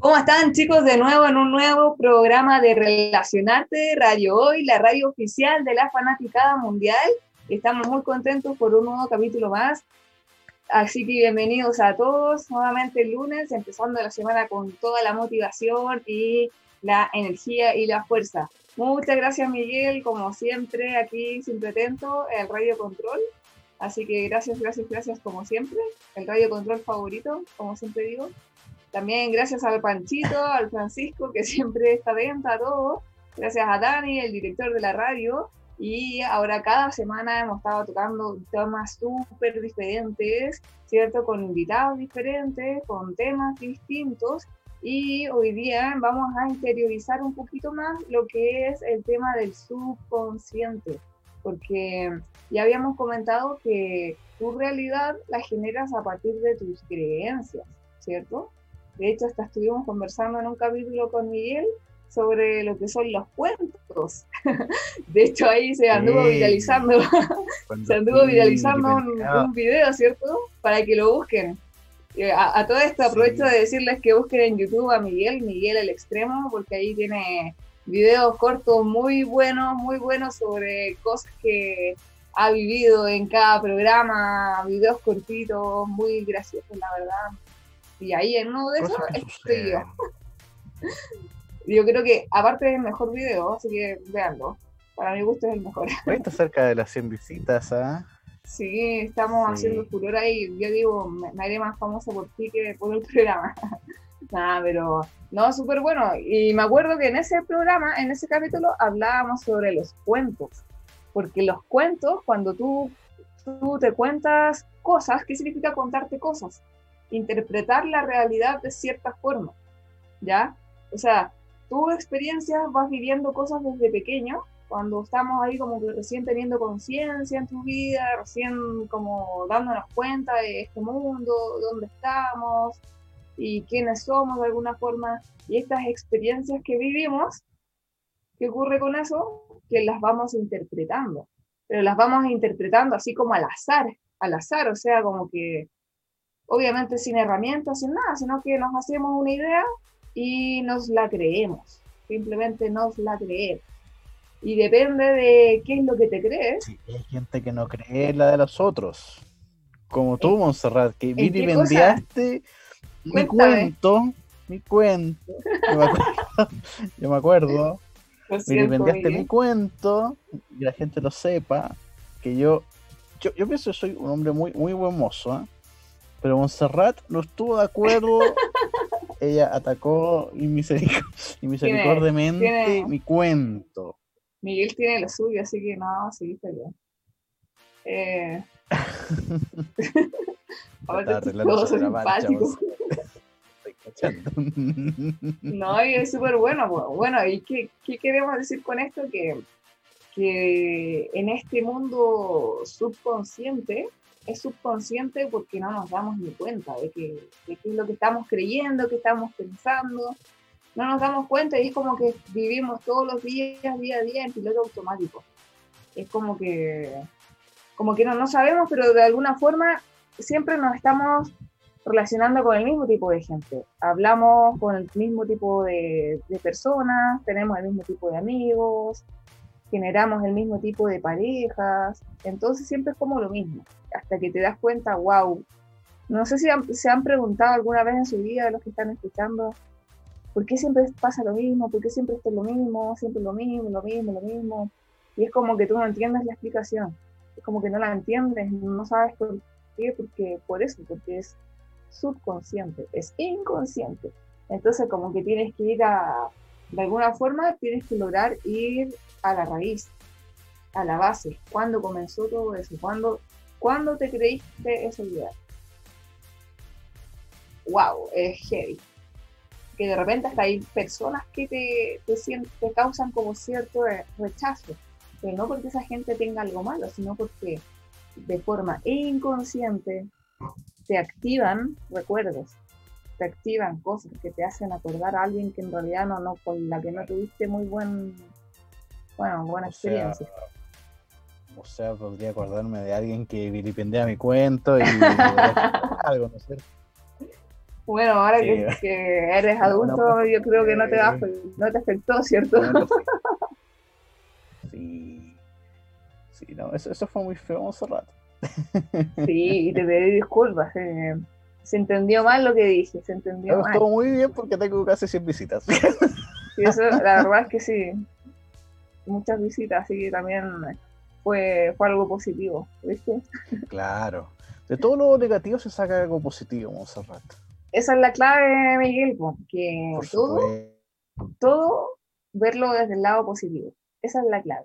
¿Cómo están chicos? De nuevo en un nuevo programa de Relacionarte Radio Hoy, la radio oficial de la Fanaticada Mundial. Estamos muy contentos por un nuevo capítulo más. Así que bienvenidos a todos nuevamente el lunes, empezando la semana con toda la motivación y la energía y la fuerza. Muchas gracias Miguel, como siempre, aquí siempre atento, el Radio Control. Así que gracias, gracias, gracias como siempre. El Radio Control favorito, como siempre digo. También gracias al Panchito, al Francisco, que siempre está atento a todo. Gracias a Dani, el director de la radio. Y ahora cada semana hemos estado tocando temas súper diferentes, ¿cierto? Con invitados diferentes, con temas distintos. Y hoy día vamos a interiorizar un poquito más lo que es el tema del subconsciente, porque ya habíamos comentado que tu realidad la generas a partir de tus creencias, ¿cierto? De hecho, hasta estuvimos conversando en un capítulo con Miguel sobre lo que son los cuentos. De hecho, ahí se anduvo viralizando, se anduvo viralizando un, video, ¿cierto? Para que lo busquen. A, todo esto aprovecho de decirles que busquen en YouTube a Miguel, Miguel el Extremo, porque ahí tiene videos cortos muy buenos, muy buenos sobre cosas que ha vivido en cada programa, videos cortitos, muy graciosos, la verdad, y ahí en uno de esos estoy yo. yo creo que aparte es el mejor video, así que veanlo. Para mi gusto es el mejor. Está cerca de las 100 visitas, ¿ah? Sí, estamos haciendo furor ahí. Yo digo, me, haré más famoso por ti que por el programa. Nada, pero no, súper bueno. Y me acuerdo que en ese programa, en ese capítulo, hablábamos sobre los cuentos. Porque los cuentos, cuando tú, tú te cuentas cosas, ¿qué significa contarte cosas? Interpretar la realidad de cierta forma, ¿ya? O sea, tu experiencias vas viviendo cosas desde pequeño, cuando estamos ahí como que recién teniendo conciencia en tu vida, recién como dándonos cuenta de este mundo, dónde estamos y quiénes somos de alguna forma, y estas experiencias que vivimos, ¿qué ocurre con eso? Que las vamos interpretando, pero las vamos interpretando así como al azar, al azar, o sea, como que obviamente sin herramientas, sin nada, sino que nos hacemos una idea y nos la creemos, simplemente nos la creemos. Y depende de qué es lo que te crees. Sí, hay gente que no cree la de los otros. Como tú, Montserrat, que vilipendiaste mi cuento, mi cuento. Yo me acuerdo. Yo mi cuento y la gente lo sepa. Que yo, yo, yo pienso que soy un hombre muy, muy buen mozo. ¿eh? Pero Montserrat no estuvo de acuerdo. Ella atacó inmisericordiamente mi cuento. Miguel tiene lo suyo, así que no, sí, está bien. Eh... Ahora simpático. no, y es súper bueno. Bueno, ¿y qué, qué, queremos decir con esto? Que, que en este mundo subconsciente es subconsciente porque no nos damos ni cuenta de qué es lo que estamos creyendo, qué estamos pensando. No nos damos cuenta y es como que vivimos todos los días, día a día, en piloto automático. Es como que, como que no, no sabemos, pero de alguna forma siempre nos estamos relacionando con el mismo tipo de gente. Hablamos con el mismo tipo de, de personas, tenemos el mismo tipo de amigos, generamos el mismo tipo de parejas, entonces siempre es como lo mismo, hasta que te das cuenta, wow, no sé si se han preguntado alguna vez en su vida los que están escuchando, ¿por qué siempre pasa lo mismo? ¿Por qué siempre es lo mismo? Siempre lo mismo, lo mismo, lo mismo. Y es como que tú no entiendes la explicación, es como que no la entiendes, no sabes por qué, porque por eso, porque es subconsciente, es inconsciente. Entonces como que tienes que ir a, de alguna forma, tienes que lograr ir a la raíz, a la base. ¿Cuándo comenzó todo eso? ¿Cuándo, ¿cuándo te creíste esa idea? ¡Wow! Es heavy. Que de repente hasta hay personas que te, te, causan como cierto rechazo. Pero no porque esa gente tenga algo malo, sino porque de forma inconsciente te activan recuerdos, te activan cosas que te hacen acordar a alguien que en realidad no, no, con la que no tuviste muy buen bueno, buena experiencia. O sea, podría acordarme de alguien que vilipendea mi cuento y algo, ¿no sé? Bueno, ahora que, eres adulto, yo creo que no te, va, no te afectó, ¿cierto? sí. Sí, no, eso, eso fue muy feo hace rato. Sí, y te pedí disculpas. Eh. Se entendió mal lo que dije, se entendió mal. Estuvo muy bien porque tengo casi 100 visitas. Sí, eso, la verdad es que sí. Muchas visitas, así que también fue, fue algo positivo, ¿viste? Claro. De todo lo negativo se saca algo positivo, Monserrat. Esa es la clave, Miguel, que todo, todo verlo desde el lado positivo. Esa es la clave.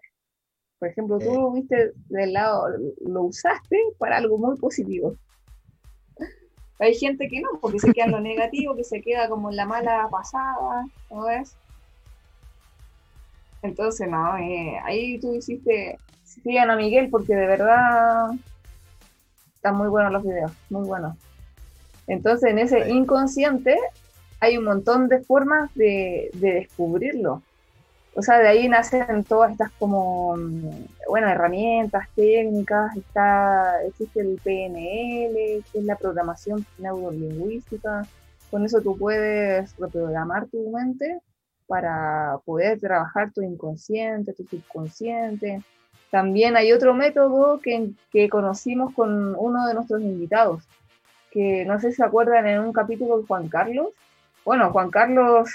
Por ejemplo, tú lo viste del lado, lo usaste para algo muy positivo. Hay gente que no, porque se queda en lo negativo, que se queda como en la mala pasada, ¿no ves? Entonces, no, eh, ahí tú hiciste, sigan a Miguel porque de verdad están muy buenos los videos, muy buenos. Entonces, en ese inconsciente hay un montón de formas de descubrirlo o sea, de ahí nacen todas estas como, mm, bueno, herramientas, técnicas, está, existe el PNL, que es la programación neurolingüística, con eso tú puedes reprogramar tu mente para poder trabajar tu inconsciente, tu subconsciente. También hay otro método que, que conocimos con uno de nuestros invitados, que no sé si se acuerdan en un capítulo de Juan Carlos. Bueno, Juan Carlos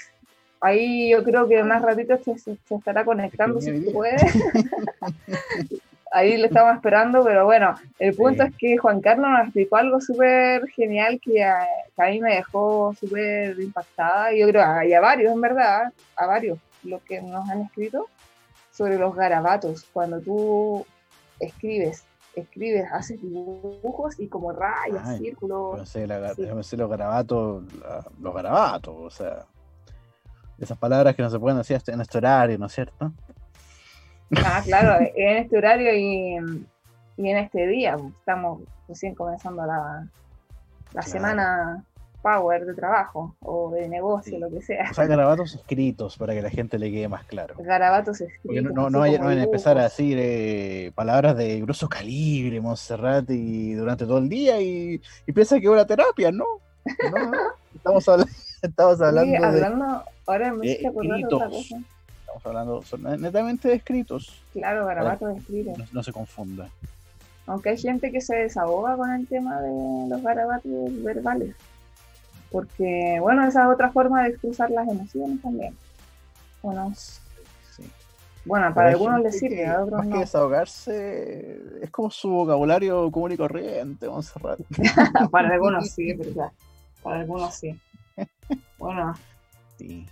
Ahí yo creo que más ratito se, estará conectando si puede. Ahí le estamos esperando, pero bueno, el punto es que Juan Carlos nos explicó algo súper genial que a, mí me dejó súper impactada. Yo creo hay a varios, en verdad, a varios, los que nos han escrito sobre los garabatos. Cuando tú escribes, escribes, haces dibujos y como rayas, círculos. No sé, los garabatos, los garabatos, o sea esas palabras que no se pueden decir en este horario, ¿no es cierto? Ah, claro, en este horario y, en este día. Estamos recién comenzando la, la semana power de trabajo o de negocio, lo que sea. O sea, garabatos escritos para que la gente le quede más claro. Garabatos escritos. no, no, vayan, a empezar a decir eh, palabras de grueso calibre, Montserrat, y durante todo el día y, y piensa que es una terapia, ¿no? no estamos hablando, estamos hablando Ahora me acordando otra cosa. Estamos hablando netamente de escritos. Claro, garabatos de escritos. No, se confunda. Aunque hay gente que se desahoga con el tema de los garabatos verbales. Porque, bueno, esa es otra forma de expresar las emociones también. Bueno, sí. bueno para algunos les sirve, a otros más que desahogarse, es como su vocabulario común y corriente, cerrar. para algunos sí, verdad. Para algunos sí. Bueno. Sí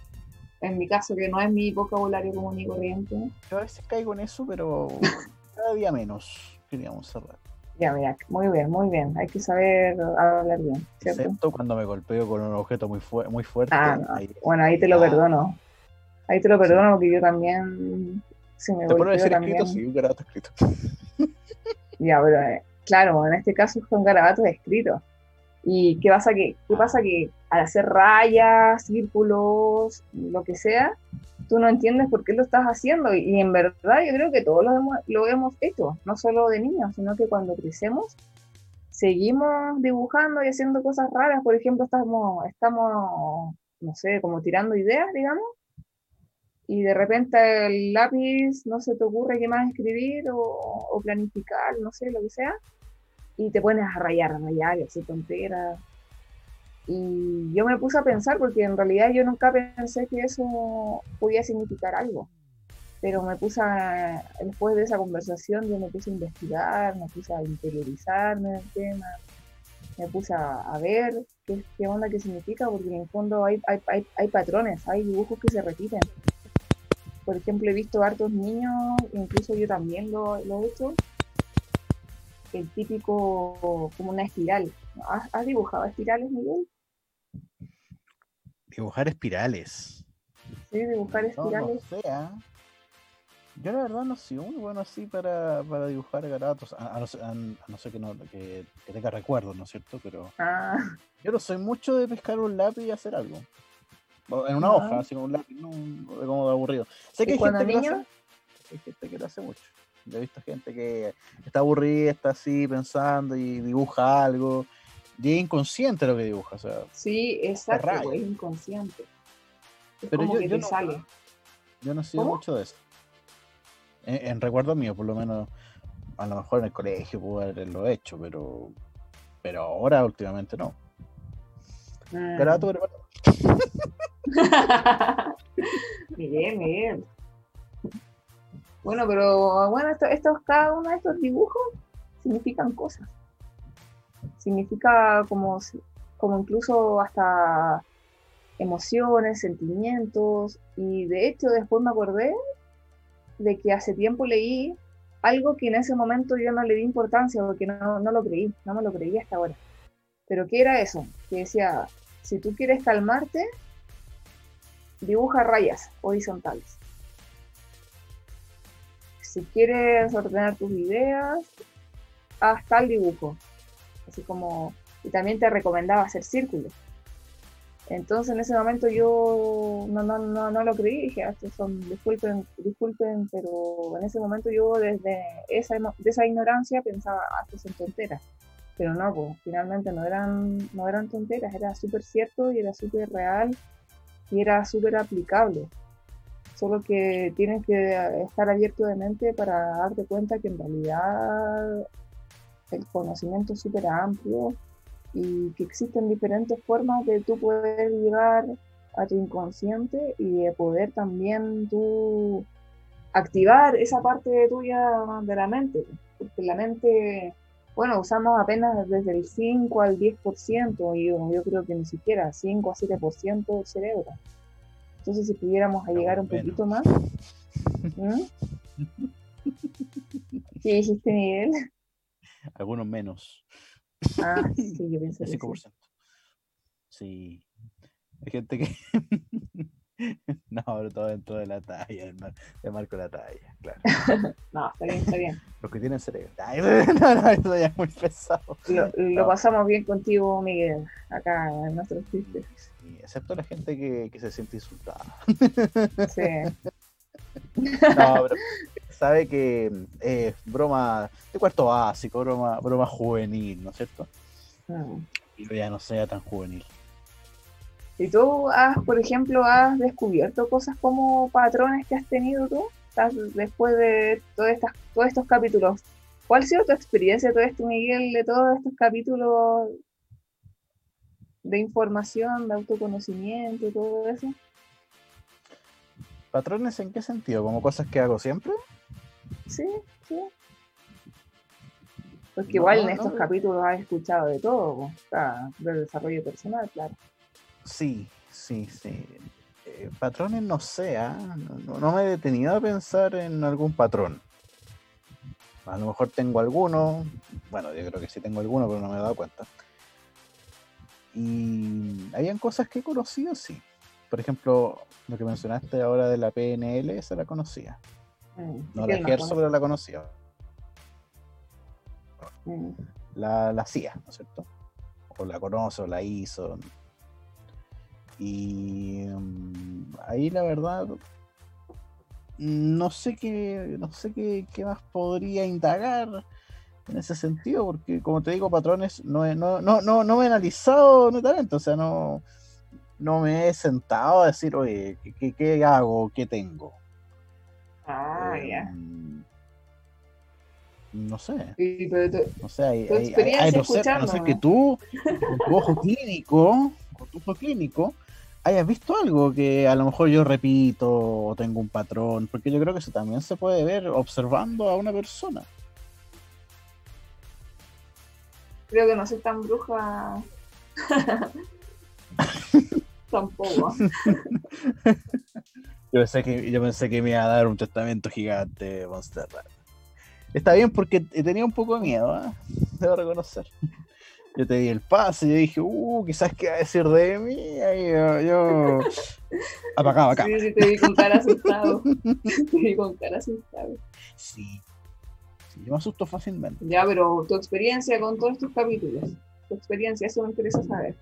en mi caso, que no es mi vocabulario común y corriente. Yo a veces caigo en eso, pero cada día menos, queríamos cerrar. Ya, mira, muy bien, muy bien. Hay que saber hablar bien. ¿cierto? Excepto cuando me golpeo con un objeto muy, muy fuerte. Ah, bueno, ahí te lo perdono. Ahí te lo perdono porque yo también. Si me ¿Te decir también... escrito? Sí, un garabato escrito. ya, pero eh, claro, en este caso son garabatos escritos. ¿Y qué pasa que, qué pasa que al hacer rayas, círculos, lo que sea, tú no entiendes por qué lo estás haciendo? Y, en verdad yo creo que todos lo hemos, lo hemos hecho, no solo de niños, sino que cuando crecemos seguimos dibujando y haciendo cosas raras. Por ejemplo, estamos, estamos no sé, como tirando ideas, digamos, y de repente el lápiz no se te ocurre qué más escribir o, o planificar, no sé, lo que sea y te pones a rayar, a rayar y así tonteras. Y yo me puse a pensar, porque en realidad yo nunca pensé que eso podía significar algo. Pero me puse, a, después de esa conversación, yo me puse a investigar, me puse a interiorizarme en el tema, me puse a, ver qué, qué, onda, qué significa, porque en el fondo hay, hay, hay, hay patrones, hay dibujos que se repiten. Por ejemplo, he visto hartos niños, incluso yo también lo, lo he hecho, el típico, como una espiral. ¿Has, dibujado espirales, Miguel? Dibujar espirales. Sí, dibujar espirales. ¿ah? Yo la verdad no soy muy bueno así para, dibujar garabatos, a, no, ser que, no, que, tenga recuerdos, ¿no es cierto? Pero ah. yo no soy mucho de pescar un lápiz y hacer algo. En una hoja, así con un lápiz, no, como de aburrido. Sé que hay gente, hay gente que lo hace mucho. Yo he visto gente que está aburrida, está así pensando y dibuja algo. Y es inconsciente lo que dibuja, o sea. Sí, exacto, es inconsciente. Pero yo, yo, no, sale. yo no sé mucho de eso. En, recuerdo mío, por lo menos, a lo mejor en el colegio pude haberlo hecho, pero pero ahora últimamente no. Ah. Miguel, Miguel. Bueno, pero bueno, estos, cada uno de estos dibujos significan cosas. Significa como, como incluso hasta emociones, sentimientos. Y de hecho después me acordé de que hace tiempo leí algo que en ese momento yo no le di importancia porque no, no lo creí, no me lo creí hasta ahora. Pero ¿qué era eso? Que decía, si tú quieres calmarte, dibuja rayas horizontales. Si quieres ordenar tus ideas, haz tal dibujo. Así como, y también te recomendaba hacer círculos. Entonces en ese momento yo no, no, no, no lo creí, dije, ah, son, disculpen, disculpen, pero en ese momento yo desde esa, de esa ignorancia pensaba, ah, son tonteras. Pero no, pues finalmente no eran, no eran tonteras, era súper cierto y era súper real y era súper aplicable. Solo que tienes que estar abierto de mente para darte cuenta que en realidad el conocimiento es súper amplio y que existen diferentes formas de tú poder llegar a tu inconsciente y de poder también tú activar esa parte tuya de la mente, porque la mente, bueno, usamos apenas desde el 5 al 10%, y yo, yo creo que ni siquiera 5 a 7% del cerebro. Entonces, si pudiéramos llegar un poquito más. ¿Qué dijiste, Miguel? Algunos menos. Ah, sí, yo pienso 5%. Sí. Hay gente que. no, pero todo dentro de la talla, de marco la talla, claro. no, está bien, está bien. Los que tienen cerebro. no, no, eso ya es muy pesado. Lo, pasamos bien contigo, Miguel, acá en nuestros chistes. Sí, excepto la gente que, que se siente insultada. sí. No, pero sabe que es broma de cuarto básico, broma, broma juvenil, ¿no es cierto? Mm. Y ya no sea tan juvenil. ¿Y tú has, por ejemplo, has descubierto cosas como patrones que has tenido tú después de todas estas, todos estos capítulos? ¿Cuál ha sido tu experiencia, todo esto, Miguel, de todos estos capítulos de información, de autoconocimiento, todo eso? ¿Patrones en qué sentido? ¿Como cosas que hago siempre? Sí, sí. Porque igual en estos capítulos has escuchado de todo, de desarrollo personal, claro. Sí, sí, sí. Eh, patrones no sé, ¿ah? no, me he detenido a pensar en algún patrón. A lo mejor tengo alguno, bueno, yo creo que sí tengo alguno, pero no me he dado cuenta. Y habían cosas que he conocido, sí. Por ejemplo, lo que mencionaste ahora de la PNL, esa la conocía. Mm, no la ejerzo, pero la conocía. Mm. La, la hacía, ¿no es cierto? O la conoce, o la hizo. Y mm, ahí la verdad no sé qué no sé qué, más podría indagar en ese sentido porque como te digo patrones no no, no, no, no me he analizado netamente o sea no no me he sentado a decir oye qué, qué hago qué tengo Ah, ya. Em, no sé. no sé, hay, no, sé, que tú, con tu ojo clínico, con tu ojo clínico, hayas visto algo que a lo mejor yo repito o tengo un patrón, porque yo creo que eso también se puede ver observando a una persona. Creo que no soy tan bruja. Tampoco. Yo pensé que, yo pensé que me iba a dar un testamento gigante Monster Está bien porque tenía un poco de miedo, ¿eh? debo reconocer. Yo te di el pase y yo dije, uh, quizás qué va a decir de mí. Ahí yo, apagaba acá. Sí, sí, te vi con cara asustado. te vi con cara asustado. Sí. sí. Yo me asusto fácilmente. Ya, pero tu experiencia con todos estos capítulos. Tu experiencia, eso me interesa saber.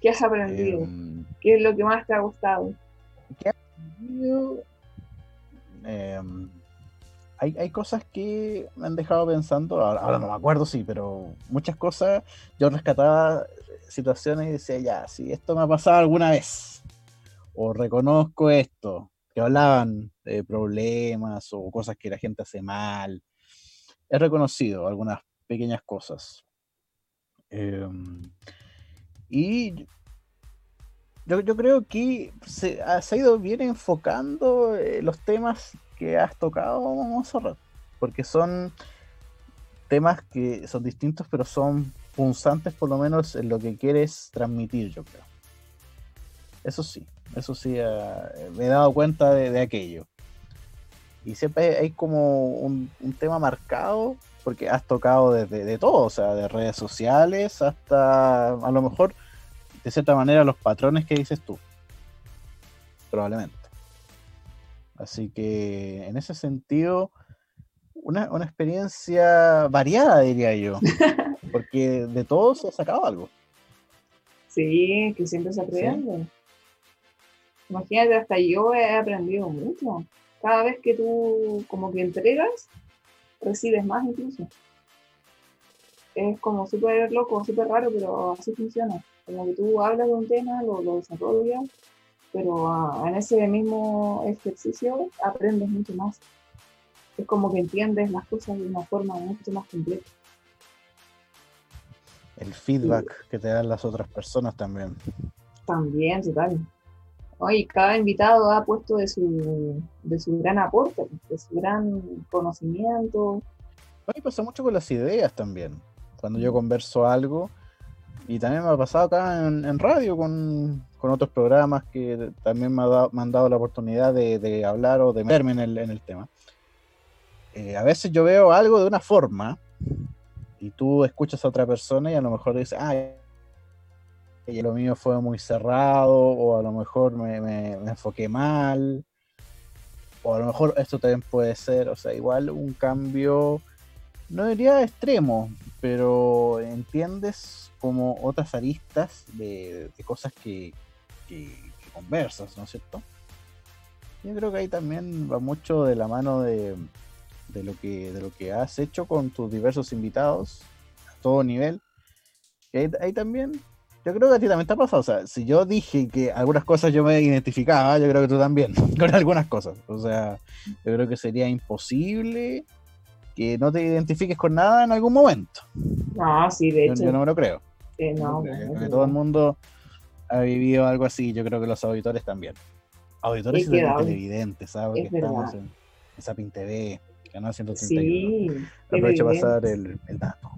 ¿Qué has aprendido? Em, ¿Qué es lo que más te ha gustado? ¿Qué has aprendido? Em, hay, hay, cosas que me han dejado pensando, ahora, no me acuerdo, sí, pero muchas cosas yo rescataba situaciones y decía, ya, si esto me ha pasado alguna vez, o reconozco esto, que hablaban de problemas o cosas que la gente hace mal, he reconocido algunas pequeñas cosas. Em, y yo, yo, creo que se, ha ido bien enfocando eh, los temas que has tocado, Monserrat, porque son temas que son distintos, pero son punzantes por lo menos en lo que quieres transmitir, yo creo. Eso sí, eso sí, eh, me he dado cuenta de, aquello. Y siempre hay como un, tema marcado, porque has tocado desde de todo, o sea, de redes sociales hasta a lo mejor, de cierta manera, los patrones que dices tú. Probablemente. Así que en ese sentido, una, experiencia variada, diría yo. Porque de todo se ha sacado algo. Sí, que siempre se aprende. Imagínate, hasta yo he aprendido mucho. Cada vez que tú como que entregas, recibes más incluso. Es como súper loco, súper raro, pero así funciona. Como que tú hablas de un tema, lo, lo desarrollas pero ah, en ese mismo ejercicio aprendes mucho más. Es como que entiendes las cosas de una forma mucho más completa. El feedback que te dan las otras personas también. También, total. Hoy cada invitado ha puesto de su, de su gran aporte, de su gran conocimiento. A mí pasa mucho con las ideas también. Cuando yo converso algo, y también me ha pasado acá en radio con, con otros programas que también me, han dado la oportunidad de, hablar o de meterme en el, tema. Eh, a veces yo veo algo de una forma y tú escuchas a otra persona y a lo mejor dices, ah, lo mío fue muy cerrado o a lo mejor me, me enfoqué mal o a lo mejor esto también puede ser, o sea, igual un cambio, no diría extremo, pero entiendes como otras aristas de cosas que, que, conversas, ¿no es cierto? Yo creo que ahí también va mucho de la mano de, lo que, de lo que has hecho con tus diversos invitados a todo nivel. Y ahí, también, yo creo que a ti también te ha pasado. O sea, si yo dije que algunas cosas yo me identificaba, yo creo que tú también, con algunas cosas. O sea, yo creo que sería imposible que no te identifiques con nada en algún momento. No, sí, de hecho. Yo, no me lo creo. no, que todo el mundo ha vivido algo así, yo creo que los auditores también. Auditores y televidentes, ¿sabes? que estamos en, en Sapin TV, Canal 131. Sí, Aprovecho para pasar el, el, dato.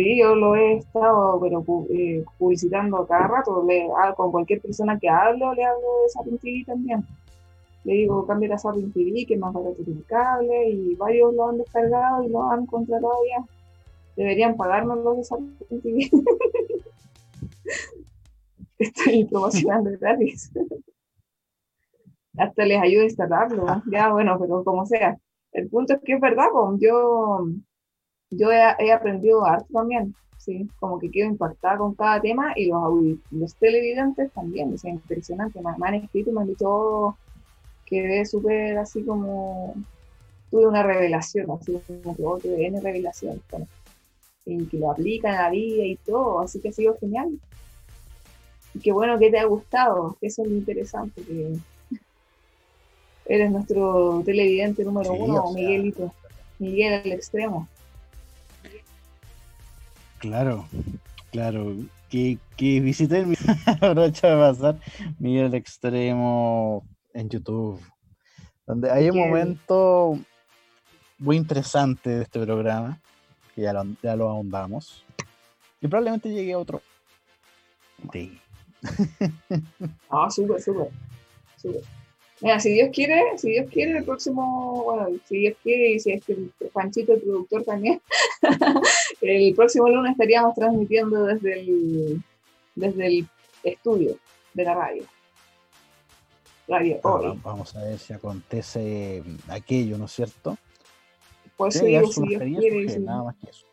Sí, yo lo he estado pero, eh, publicitando cada rato. Le, ah, con cualquier persona que hablo, le hablo de Sapin TV también. Le digo, cambia a Sapin TV, que es más barato que el cable, y varios lo han descargado y lo han contratado ya. Deberían pagarnos los de Sapin TV. estoy promocionando gratis. Hasta les ayudo a instalarlo, ya bueno, pero como sea. El punto es que es verdad, yo, yo he, aprendido arte también, sí, como que quedo impactada con cada tema y los, los televidentes también, es impresionante, me, han escrito, me han dicho oh, que es súper así como, tuve una revelación, así como que oh, tuve revelación, y que lo aplican a la vida y todo, así que ha sido genial qué bueno que te ha gustado, eso es lo interesante, que eres nuestro televidente número uno, Miguelito, Miguel al extremo. Claro, claro, que, que visité el aprovecho de pasar Miguel extremo en YouTube, donde hay un momento muy interesante de este programa, que ya lo, ya lo ahondamos, y probablemente llegue a otro. Sí. ah, súper, súper, súper. Mira, si Dios quiere, si Dios quiere, el próximo, bueno, si Dios quiere y si es que el Panchito, el productor también, el próximo lunes estaríamos transmitiendo desde el, desde el estudio de la radio. Radio Vamos a ver si acontece aquello, ¿no es cierto? Pues sí, si Dios quiere. Nada más que eso.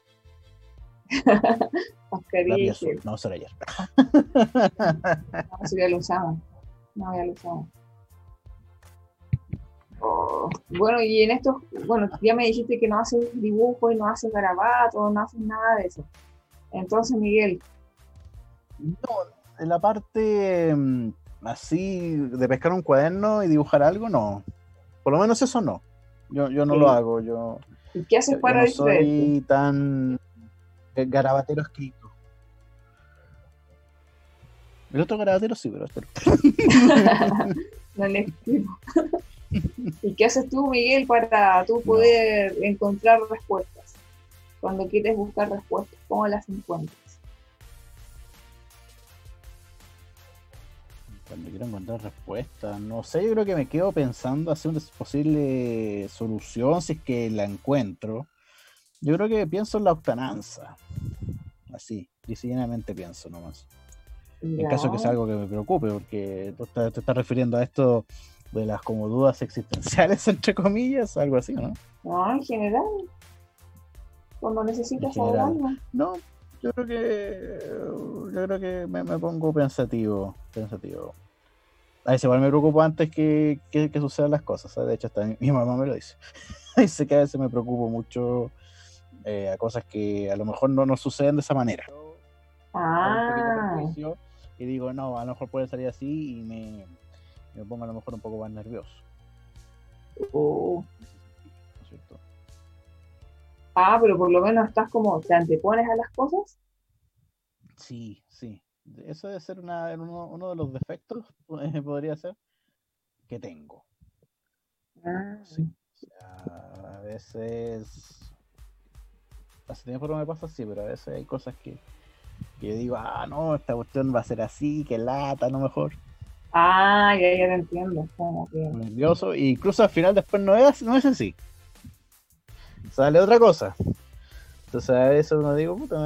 Mascarilla. No, será ayer. no, ya lo usamos. No, ya lo usamos. Oh, bueno, y en estos, bueno, ya me dijiste que no haces dibujos y no haces garabatos, no haces nada de eso. Entonces, Miguel. No, en la parte mm, así de pescar un cuaderno y dibujar algo, no. Por lo menos eso no. Yo, yo no lo hago. Yo, ¿Y qué haces para yo no soy tan garabatero escrito. El otro garabatero sí, pero este no le escribo. ¿Y qué haces tú, Miguel, para tú poder encontrar respuestas? Cuando quieres buscar respuestas, ¿cómo las encuentras? Cuando quiero encontrar respuestas, no sé, yo creo que me quedo pensando hacia una posible solución si es que la encuentro. Yo creo que pienso en la octananza. Así, diseñadamente pienso nomás. En caso que sea algo que me preocupe, porque tú te, te estás refiriendo a esto de las como dudas existenciales, entre comillas, algo así, ¿no? No, en general. Cuando necesitas saber algo. No, yo creo que yo creo que me, pongo pensativo, pensativo. A veces igual me preocupo antes que, que, sucedan las cosas, de hecho hasta mi, mamá me lo dice. dice que a veces me preocupo mucho eh, a cosas que a lo mejor no nos suceden de esa manera. Ah. Y digo, no, a lo mejor puede salir así y me, me pongo a lo mejor un poco más nervioso. Oh. Ah, pero por lo menos estás como, ¿te antepones a las cosas? Sí, sí. Eso debe ser una, uno, de los defectos, podría ser, que tengo. Ah. Sí. a veces. Hace tiempo no me pasa así, pero a veces hay cosas que, que digo, ah, no, esta cuestión va a ser así, que lata, no mejor. Ah, ya, ya te entiendo. Como que... Nervioso, e incluso al final después no es, no es así. Sale otra cosa. Entonces a veces uno digo, puta,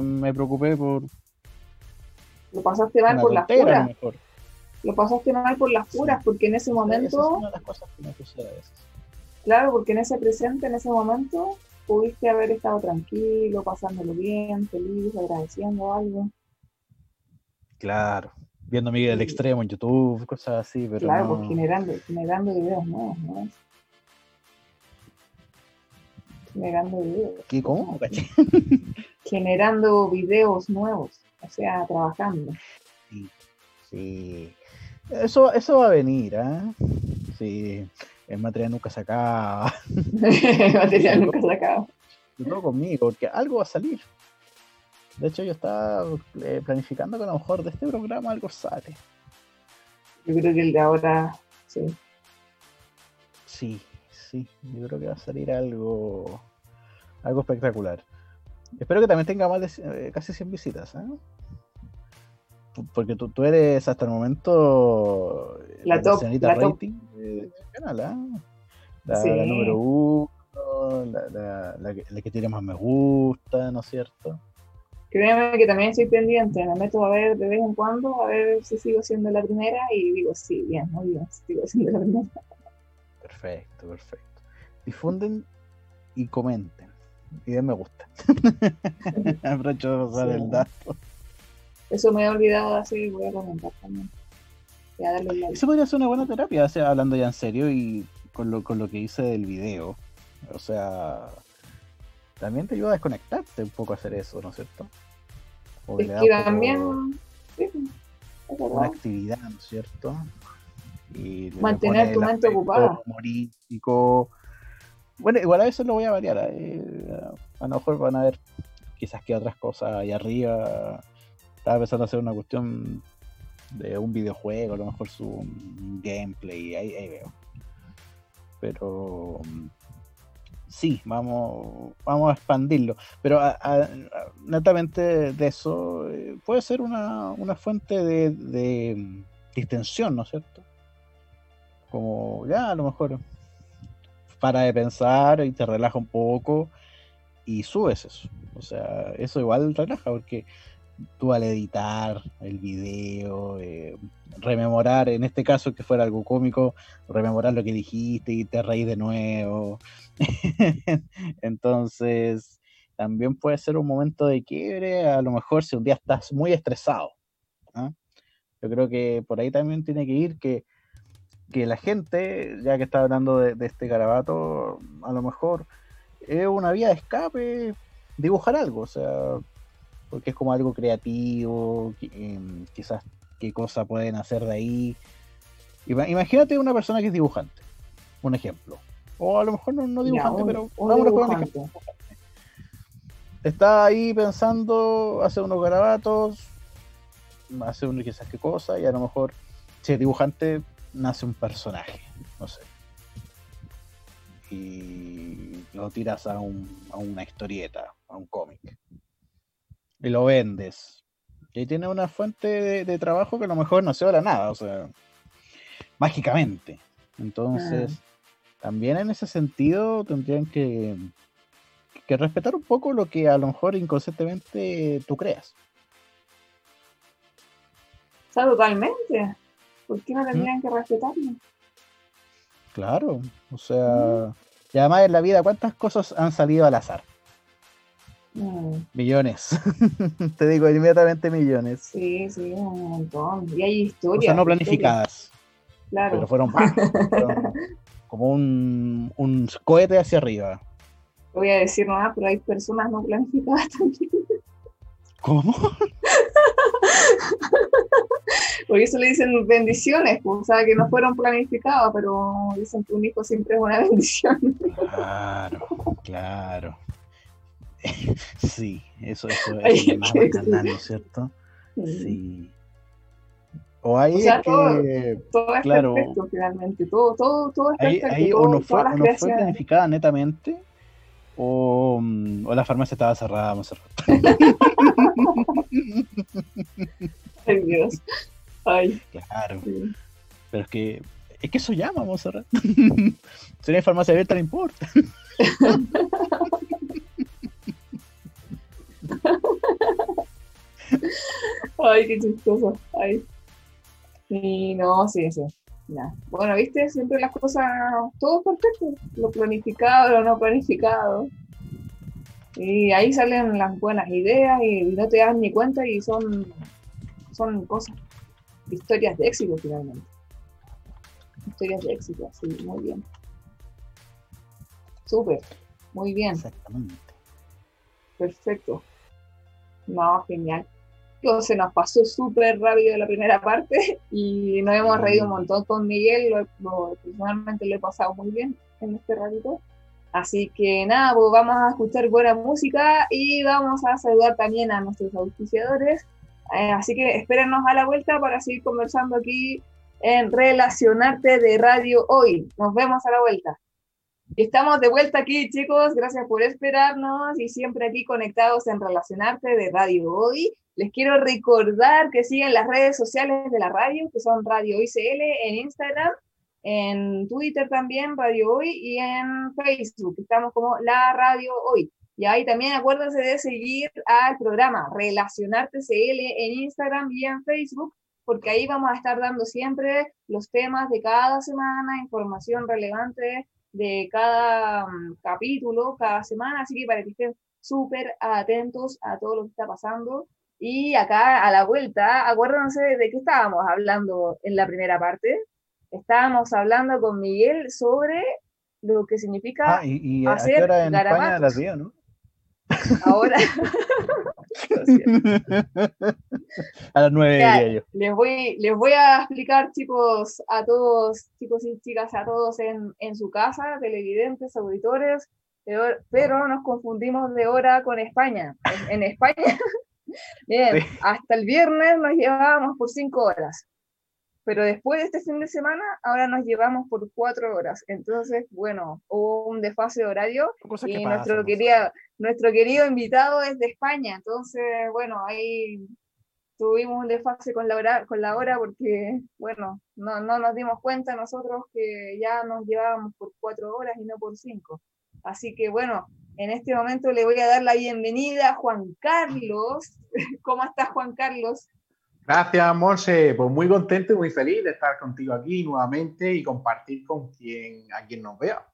me, preocupé por. Lo pasaste mal por las puras. Lo pasaste mal por las puras, porque en ese momento. es una de las cosas que me sucede a veces. Claro, porque en ese presente, en ese momento, pudiste haber estado tranquilo, pasándolo bien, feliz, agradeciendo algo. Claro, viendo Miguel del Extremo en YouTube, cosas así, pero. Claro, pues generando, generando videos nuevos, ¿no? Generando videos. ¿Qué, cómo? generando videos nuevos, o sea, trabajando. Sí, sí. Eso, eso va a venir, ¿eh? Sí, el material nunca se acaba. el material nunca se acaba. No conmigo, porque algo va a salir. De hecho, yo estaba eh, planificando que a lo mejor de este programa algo sale. Yo creo que el de ahora, sí. Sí, sí. Yo creo que va a salir algo, algo espectacular. Espero que también tenga más de eh, casi 100 visitas. ¿eh? Porque tú, tú, eres hasta el momento la, top, la rating del canal. ¿eh? La, la, número uno, la, la, que, la que tiene más me gusta, ¿no es cierto? Créeme que también estoy pendiente, me meto a ver de vez en cuando, a ver si sigo siendo la primera y digo, sí, bien, muy bien, sigo siendo la primera. Perfecto, perfecto. Difunden y comenten. Y den me gusta. Aprovecho de pasar el dato. Eso me he olvidado y voy a comentar también. Eso podría ser una buena terapia, o sea, hablando ya en serio y con lo, con lo que hice del video. O sea, también te ayuda a desconectarte un poco a hacer eso, ¿no es cierto? O es que también una actividad, ¿no es cierto? Y Mantener tu mente ocupada. Humorístico. Bueno, igual a veces lo voy a variar. Eh, a lo mejor van a ver quizás que otras cosas ahí arriba. Estaba pensando hacer una cuestión de un videojuego, a lo mejor su gameplay, ahí, ahí veo. Pero sí, vamos, vamos a expandirlo. Pero netamente de eso eh, puede ser una, fuente de, mm, distensión, ¿no es cierto? Como ya a lo mejor para de pensar y te relaja un poco y subes eso. O sea, eso igual relaja porque tú al editar el video, eh, rememorar, en este caso que fuera algo cómico, rememorar lo que dijiste y te reís de nuevo. Entonces, también puede ser un momento de quiebre, a lo mejor si un día estás muy estresado. ¿ah? Yo creo que por ahí también tiene que ir que que la gente, ya que está hablando de, este garabato, a lo mejor es una vía de escape dibujar algo, o sea, porque es como algo creativo, em, quizás qué cosa pueden hacer de ahí. Imagínate una persona que es dibujante, un ejemplo. O a lo mejor no, dibujante, pero Está ahí pensando, hace unos garabatos, hace uno quizás qué cosa, y a lo mejor, si es dibujante, nace un personaje, no sé. Y lo tiras a, una historieta, a un cómic. Y lo vendes. Y ahí tiene una fuente de, trabajo que a lo mejor no se habla nada, o sea, mágicamente. Entonces, ah. también en ese sentido tendrían que, que respetar un poco lo que a lo mejor inconscientemente tú creas. O sea, totalmente. ¿Por qué no tendrían que respetarlo? Claro, o sea, y además en la vida, ¿cuántas cosas han salido al azar? Mm. Millones. Te digo inmediatamente millones. Sí, sí, un montón. Y hay historias. O sea, no planificadas. Claro. Pero fueron, como un, un cohete hacia arriba. No voy a decir nada, pero hay personas no planificadas también. ¿Cómo? Por eso le dicen bendiciones, pues, o sea, que no fueron planificados, pero dicen que un hijo siempre es una bendición. Claro, claro. Sí, eso, eso es más ¿no es cierto? Sí. O hay o sea, todo, todo, es claro, perfecto finalmente, todo, todo, todo es perfecto. Ahí, todo, o no fue, no fue planificada netamente, o, mm, o, la farmacia estaba cerrada, Ay, Dios. Ay. Claro. Pero es que, es que eso llama, Monserrat. si no hay farmacia abierta, no importa. Ay, qué chistoso. Ay. Y no, sí, sí. Bueno, viste, siempre las cosas, todo perfecto. Lo planificado, lo no planificado. Y ahí salen las buenas ideas y no te das ni cuenta y son, son cosas historias de éxito finalmente. Historias de éxito, sí, muy bien. Súper, muy bien. Exactamente. Personal. No, genial. Se nos pasó súper rápido la primera parte y nos hemos reído un montón con Miguel. Lo, personalmente lo he pasado muy bien en este ratito. Así que nada, pues vamos a escuchar buena música y vamos a saludar también a nuestros auspiciadores. Eh, así que espérenos a la vuelta para seguir conversando aquí en Relacionarte de Radio Hoy. Nos vemos a la vuelta. Estamos de vuelta aquí, chicos. Gracias por esperarnos y siempre aquí conectados en Relacionarte de Radio Hoy. Les quiero recordar que siguen las redes sociales de la radio, que son Radio Hoy CL en Instagram, en Twitter también, Radio Hoy, y en Facebook. Estamos como La Radio Hoy. Y ahí también acuérdense de seguir al programa Relacionarte CL en Instagram y en Facebook, porque ahí vamos a estar dando siempre los temas de cada semana, información relevante de cada mm, capítulo, cada semana, así que para que estén súper atentos a todo lo que está pasando. Y acá a la vuelta, acuérdense de qué estábamos hablando en la primera parte. Estábamos hablando con Miguel sobre lo que significa ah, y, hacer en España las ¿no? Ahora. a las nueve Les voy, les voy a explicar, chicos, a todos, chicos y chicas, a todos en, en su casa, televidentes, auditores, pero, nos confundimos de hora con España. En, España, bien, hasta el viernes nos llevábamos por cinco horas pero después de este fin de semana, ahora nos llevamos por cuatro horas. Entonces, bueno, hubo un desfase de horario y nuestro, querido, nuestro querido invitado es de España. Entonces, bueno, ahí tuvimos un desfase con la hora, con la hora porque, bueno, no, no nos dimos cuenta nosotros que ya nos llevábamos por cuatro horas y no por cinco. Así que, bueno, en este momento le voy a dar la bienvenida a Juan Carlos. ¿Cómo estás, Juan Carlos? Gracias, Monse. Pues muy contento y muy feliz de estar contigo aquí nuevamente y compartir con quien a quien nos vea.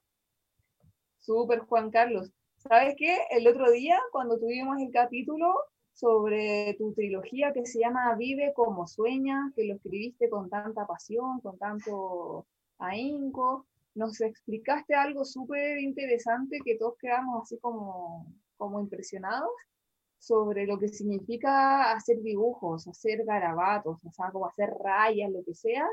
Súper, Juan Carlos. ¿Sabes qué? El otro día, cuando tuvimos el capítulo sobre tu trilogía que se llama Vive como sueña, que lo escribiste con tanta pasión, con tanto ahínco, nos explicaste algo súper interesante que todos quedamos así como, como impresionados sobre lo que significa hacer dibujos, hacer garabatos, o sea, como hacer rayas, lo que sea,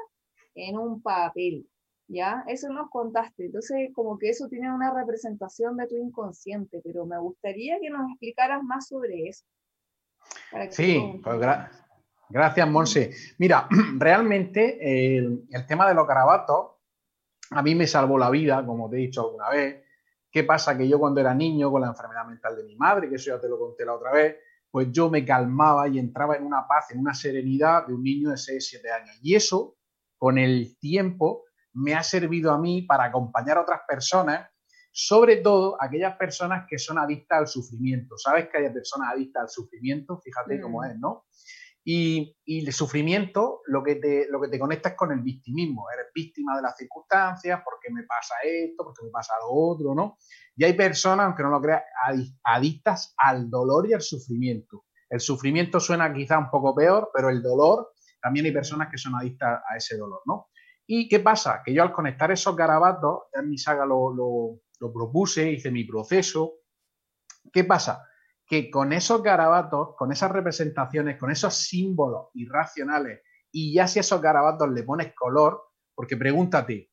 en un papel, ¿ya? Eso nos contaste, entonces como que eso tiene una representación de tu inconsciente, pero me gustaría que nos explicaras más sobre eso. Sí, pues gracias, Monse. Mira, realmente el, el tema de los garabatos a mí me salvó la vida, como te he dicho alguna vez. ¿Qué pasa? Que yo cuando era niño, con la enfermedad mental de mi madre, que eso ya te lo conté la otra vez, pues yo me calmaba y entraba en una paz, en una serenidad de un niño de 6, 7 años. Y eso, con el tiempo, me ha servido a mí para acompañar a otras personas, sobre todo aquellas personas que son adictas al sufrimiento. ¿Sabes que hay personas adictas al sufrimiento? Fíjate cómo mm. es, ¿no? Y, el sufrimiento lo que, te, lo que te conecta es con el victimismo. Eres víctima de las circunstancias, porque me pasa esto, porque me pasa lo otro, ¿no? Y hay personas, aunque no lo creas, adictas al dolor y al sufrimiento. El sufrimiento suena quizá un poco peor, pero el dolor, también hay personas que son adictas a ese dolor, ¿no? ¿Y qué pasa? Que yo al conectar esos garabatos, en mi saga lo, lo, lo propuse, hice mi proceso. ¿Qué pasa? que con esos garabatos, con esas representaciones, con esos símbolos irracionales, y ya si a esos garabatos le pones color, porque pregúntate,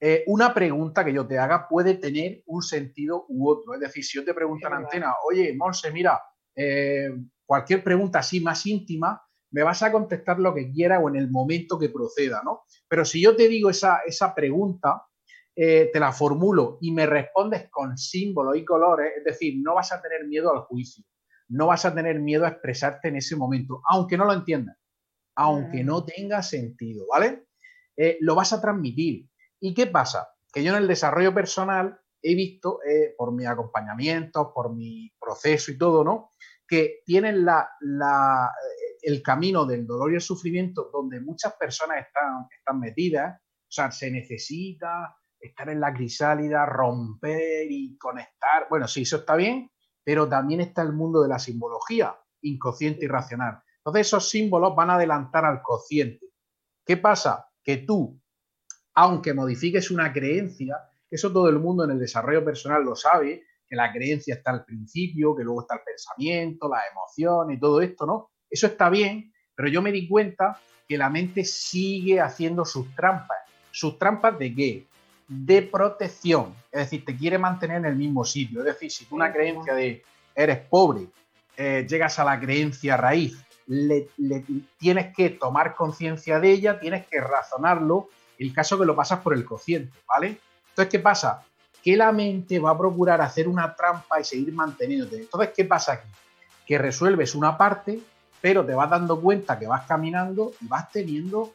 eh, una pregunta que yo te haga puede tener un sentido u otro. Es decir, si yo te pregunto en antena, oye, Monse, mira, eh, cualquier pregunta así más íntima, me vas a contestar lo que quiera o en el momento que proceda, ¿no? Pero si yo te digo esa, esa pregunta, eh, te la formulo y me respondes con símbolos y colores, es decir, no vas a tener miedo al juicio, no vas a tener miedo a expresarte en ese momento, aunque no lo entiendas, aunque no tenga sentido, ¿vale? Eh, lo vas a transmitir. ¿Y qué pasa? Que yo en el desarrollo personal he visto, eh, por mi acompañamiento, por mi proceso y todo, ¿no? Que tienen la, el camino del dolor y el sufrimiento donde muchas personas están, están metidas, o sea, se necesita estar en la crisálida, romper y conectar. Bueno, sí, eso está bien, pero también está el mundo de la simbología, inconsciente y racional. Entonces esos símbolos van a adelantar al consciente. ¿Qué pasa? Que tú, aunque modifiques una creencia, eso todo el mundo en el desarrollo personal lo sabe, que la creencia está al principio, que luego está el pensamiento, las emociones y todo esto, ¿no? Eso está bien, pero yo me di cuenta que la mente sigue haciendo sus trampas. ¿Sus trampas de qué? de protección. Es decir, te quiere mantener en el mismo sitio. Es decir, si tú una creencia de eres pobre, eh, llegas a la creencia raíz, le, tienes que tomar conciencia de ella, tienes que razonarlo, el caso que lo pasas por el cociente, ¿vale? Entonces, ¿qué pasa? Que la mente va a procurar hacer una trampa y seguir manteniéndote. Entonces, ¿qué pasa aquí? Que resuelves una parte, pero te vas dando cuenta que vas caminando y vas teniendo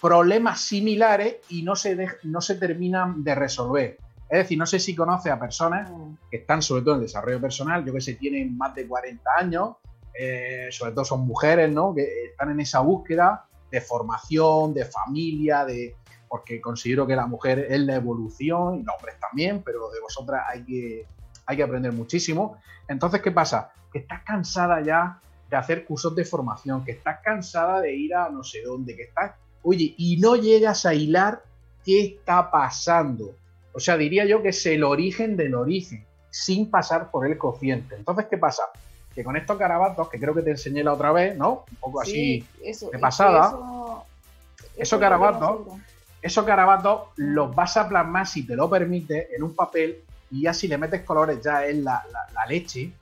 problemas similares y no se, no se terminan de resolver. Es decir, no sé si conoce a personas mm. que están sobre todo en desarrollo personal, yo que sé, tienen más de 40 años, eh, sobre todo son mujeres, ¿no? Que están en esa búsqueda de formación, de familia, de porque considero que la mujer es la evolución y los hombres también, pero de vosotras hay que, hay que aprender muchísimo. Entonces, ¿qué pasa? Que estás cansada ya de hacer cursos de formación, que estás cansada de ir a no sé dónde, que estás Oye, y no llegas a hilar qué está pasando. O sea, diría yo que es el origen del origen, sin pasar por el cociente. Entonces, ¿qué pasa? Que con estos garabatos, que creo que te enseñé la otra vez, ¿no? Un poco así de pasada. esos garabatos, esos garabatos los vas a plasmar, si te lo permite, en un papel y ya si le metes colores ya es la, la leche.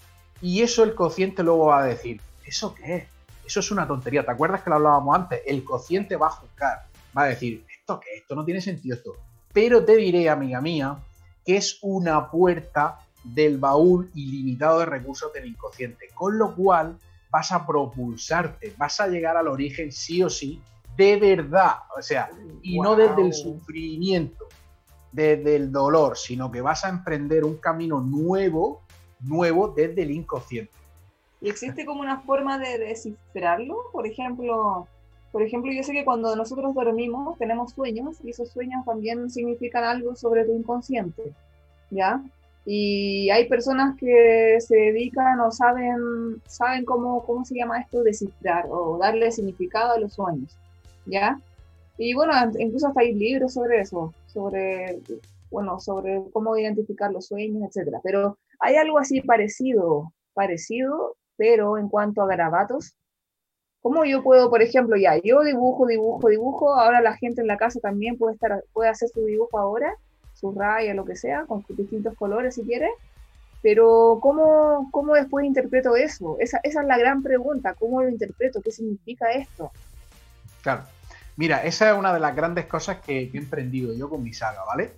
Y eso el cociente luego va a decir, ¿eso qué es? Eso es una tontería. ¿Te acuerdas que lo hablábamos antes? El cociente va a juzgar, va a decir, ¿esto qué? Esto no tiene sentido esto. Pero te diré, amiga mía, que es una puerta del baúl ilimitado de recursos del inconsciente, con lo cual vas a propulsarte, vas a llegar al origen sí o sí, de verdad, o sea, y no desde el sufrimiento, desde el dolor, sino que vas a emprender un camino nuevo, nuevo desde el inconsciente. ¿Y existe como una forma de descifrarlo? Por ejemplo, por ejemplo, yo sé que cuando nosotros dormimos tenemos sueños y esos sueños también significan algo sobre tu inconsciente, ¿ya? Y hay personas que se dedican o saben, saben cómo, cómo se llama esto, descifrar o darle significado a los sueños, ¿ya? Y bueno, incluso hasta hay libros sobre eso, sobre, bueno, sobre cómo identificar los sueños, etcétera. Pero hay algo así parecido, parecido, pero en cuanto a garabatos, ¿cómo yo puedo, por ejemplo, ya, yo dibujo, dibujo, dibujo, ahora la gente en la casa también puede, estar, puede hacer su dibujo ahora, su raya, lo que sea, con distintos colores si quiere, pero ¿cómo, cómo después interpreto eso? Esa, esa es la gran pregunta, ¿cómo lo interpreto? ¿Qué significa esto? Claro. Mira, esa es una de las grandes cosas que, he emprendido yo con mi saga, ¿vale?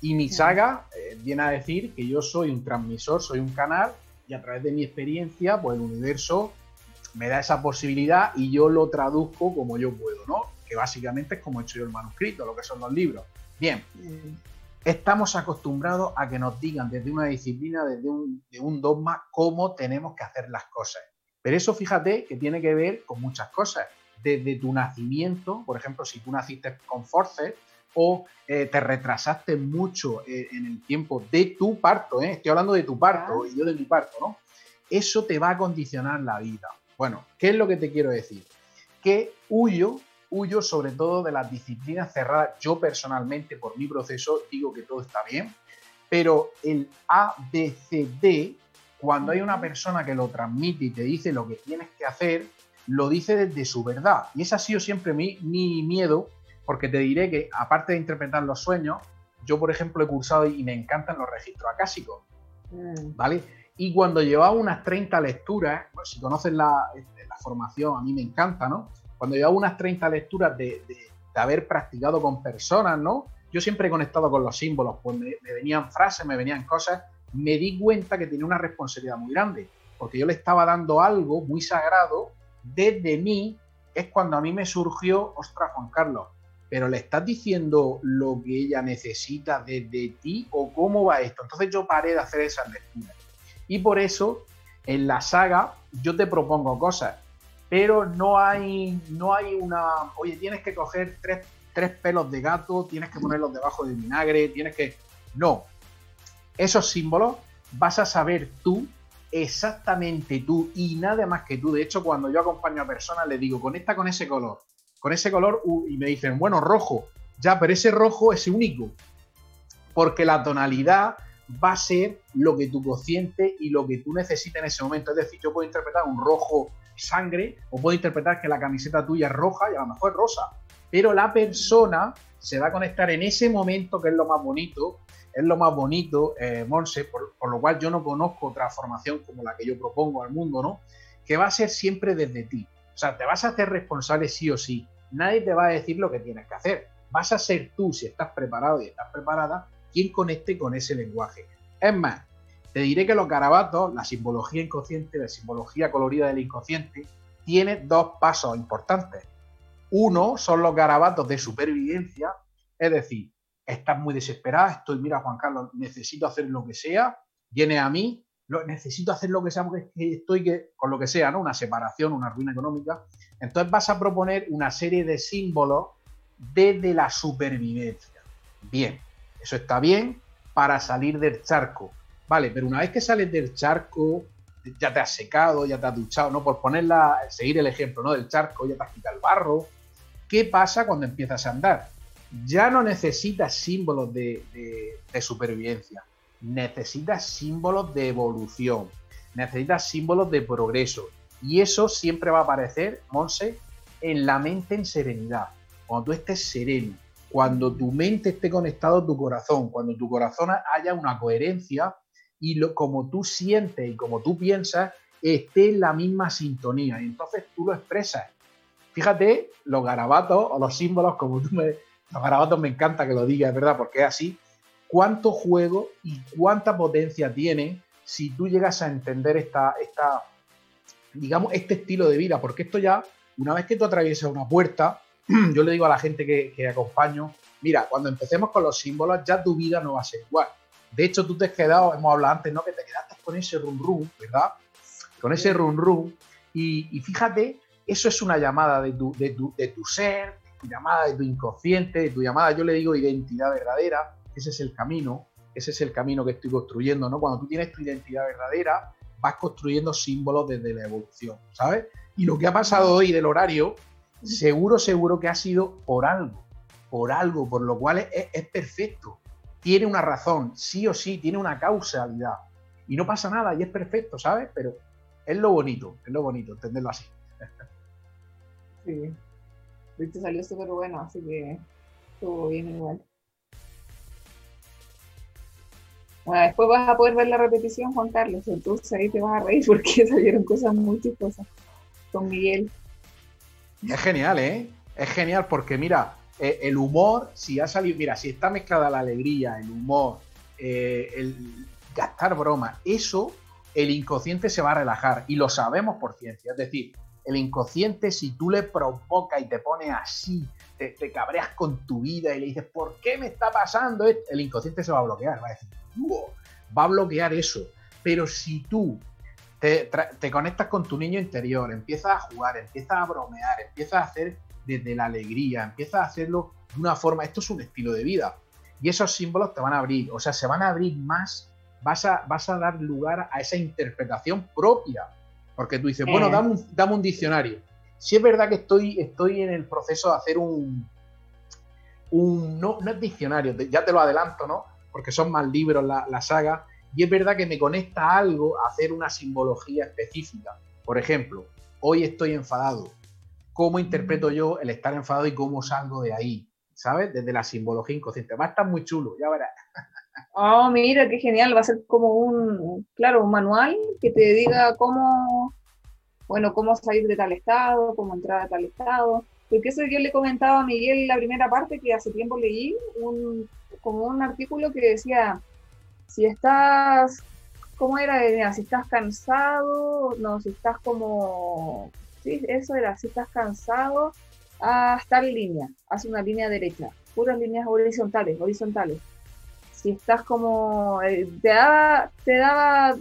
Y mi saga eh, viene a decir que yo soy un transmisor, soy un canal y a través de mi experiencia, pues el universo me da esa posibilidad y yo lo traduzco como yo puedo, ¿no? Que básicamente es como he hecho yo el manuscrito, lo que son los libros. Bien, estamos acostumbrados a que nos digan desde una disciplina, desde un, de un dogma, cómo tenemos que hacer las cosas. Pero eso fíjate que tiene que ver con muchas cosas desde tu nacimiento, por ejemplo, si tú naciste con force o eh, te retrasaste mucho eh, en el tiempo de tu parto, ¿eh? estoy hablando de tu parto y yo de mi parto, ¿no? Eso te va a condicionar la vida. Bueno, ¿qué es lo que te quiero decir? Que huyo, huyo sobre todo de las disciplinas cerradas. Yo personalmente, por mi proceso, digo que todo está bien, pero el ABCD, cuando hay una persona que lo transmite y te dice lo que tienes que hacer, lo dice desde su verdad. Y ese ha sido siempre mi, miedo, porque te diré que aparte de interpretar los sueños, yo por ejemplo he cursado y me encantan los registros acásicos, mm. ¿vale? Y cuando llevaba unas 30 lecturas, si conoces la, formación, a mí me encanta, ¿no? Cuando llevaba unas 30 lecturas de, haber practicado con personas, ¿no? Yo siempre he conectado con los símbolos, pues me, me venían frases, me venían cosas, me di cuenta que tenía una responsabilidad muy grande, porque yo le estaba dando algo muy sagrado desde mí es cuando a mí me surgió, ostras, Juan Carlos, pero le estás diciendo lo que ella necesita desde ti o cómo va esto. Entonces yo paré de hacer esas lecturas. Y por eso en la saga yo te propongo cosas, pero no hay, no hay una, oye, tienes que coger tres, tres pelos de gato, tienes que ponerlos debajo de vinagre, tienes que... No, esos símbolos vas a saber tú exactamente tú y nada más que tú. De hecho, cuando yo acompaño a personas, le digo, conecta con ese color, con ese color, y me dicen, bueno, rojo, ya, pero ese rojo es único, porque la tonalidad va a ser lo que tu consciente y lo que tú necesitas en ese momento. Es decir, yo puedo interpretar un rojo sangre o puedo interpretar que la camiseta tuya es roja y a lo mejor es rosa, pero la persona se va a conectar en ese momento, que es lo más bonito, es lo más bonito, eh, Monse, por, lo cual yo no conozco otra formación como la que yo propongo al mundo, ¿no? Que va a ser siempre desde ti. O sea, te vas a hacer responsable sí o sí. Nadie te va a decir lo que tienes que hacer. Vas a ser tú, si estás preparado y estás preparada, quien conecte con ese lenguaje. Es más, te diré que los garabatos, la simbología inconsciente, la simbología colorida del inconsciente, tiene dos pasos importantes. Uno son los garabatos de supervivencia, es decir, estás muy desesperada, estoy, mira Juan Carlos, necesito hacer lo que sea, viene a mí, necesito hacer lo que sea porque estoy con lo que sea, ¿no? Una separación, una ruina económica. Entonces vas a proponer una serie de símbolos desde la supervivencia. Bien, eso está bien para salir del charco. Vale, pero una vez que sales del charco, ya te has secado, ya te has duchado, ¿no? Por ponerla, seguir el ejemplo, ¿no? Del charco, ya te has quitado el barro. ¿Qué pasa cuando empiezas a andar? ya no necesitas símbolos de, supervivencia, necesitas símbolos de evolución, necesitas símbolos de progreso. Y eso siempre va a aparecer, Monse, en la mente en serenidad. Cuando tú estés sereno, cuando tu mente esté conectado a tu corazón, cuando tu corazón haya una coherencia y lo, como tú sientes y como tú piensas esté en la misma sintonía. Y entonces tú lo expresas. Fíjate los garabatos o los símbolos, como tú me, los garabatos me encanta que lo diga, es verdad, porque es así. ¿Cuánto juego y cuánta potencia tiene si tú llegas a entender esta, esta, digamos, este estilo de vida? Porque esto ya, una vez que tú atraviesas una puerta, yo le digo a la gente que, acompaño, mira, cuando empecemos con los símbolos, ya tu vida no va a ser igual. De hecho, tú te has quedado, hemos hablado antes, ¿no? Que te quedaste con ese rum rum, ¿verdad? Con ese rum rum. Y, fíjate, eso es una llamada de tu, de tu, de tu ser, tu llamada de tu inconsciente, de tu llamada, yo le digo identidad verdadera, ese es el camino, ese es el camino que estoy construyendo, ¿no? Cuando tú tienes tu identidad verdadera, vas construyendo símbolos desde la evolución, ¿sabes? Y lo que ha pasado hoy del horario, seguro, seguro que ha sido por algo. por algo, por lo cual es, perfecto. Tiene una razón, sí o sí, tiene una causalidad. Y no pasa nada y es perfecto, ¿sabes? Pero es lo bonito, es lo bonito, entenderlo así. Sí. Viste, salió súper bueno, así que estuvo bien igual. Bueno, después vas a poder ver la repetición, Juan Carlos, entonces ahí te vas a reír porque salieron cosas muy chistosas con Miguel. Es genial, ¿eh? Es genial porque mira, eh, el humor, si ha salido, mira, si está mezclada la alegría, el humor, eh, el gastar broma, eso, el inconsciente se va a relajar y lo sabemos por ciencia. Es decir, el inconsciente, si tú le provocas y te pones así, te, cabreas con tu vida y le dices, ¿por qué me está pasando? El inconsciente se va a bloquear, va a decir, va a bloquear eso. Pero si tú te, conectas con tu niño interior, empiezas a jugar, empiezas a bromear, empiezas a hacer desde la alegría, empiezas a hacerlo de una forma, esto es un estilo de vida. Y esos símbolos te van a abrir, o sea, se van a abrir más, vas a, vas a dar lugar a esa interpretación propia. Porque tú dices, bueno, dame un, dame un diccionario. Si es verdad que estoy, estoy en el proceso de hacer un, un no, no es diccionario, ya te lo adelanto, ¿no? porque son más libros la, saga, y es verdad que me conecta algo a hacer una simbología específica. Por ejemplo, hoy estoy enfadado. ¿Cómo interpreto yo el estar enfadado y cómo salgo de ahí? ¿Sabes? Desde la simbología inconsciente. Va a estar muy chulo, ya verás. Oh, mira, qué genial. Va a ser como un, claro, un manual que te diga cómo, bueno, cómo salir de tal estado, cómo entrar a tal estado. Porque eso yo le comentaba a Miguel la primera parte que hace tiempo leí un como un artículo que decía, si estás, ¿cómo era? Si estás cansado, no, si estás como, sí, eso era, si estás cansado, haz tal línea, haz una línea derecha, puras líneas horizontales, horizontales. Si estás como, eh, te, daba, te daba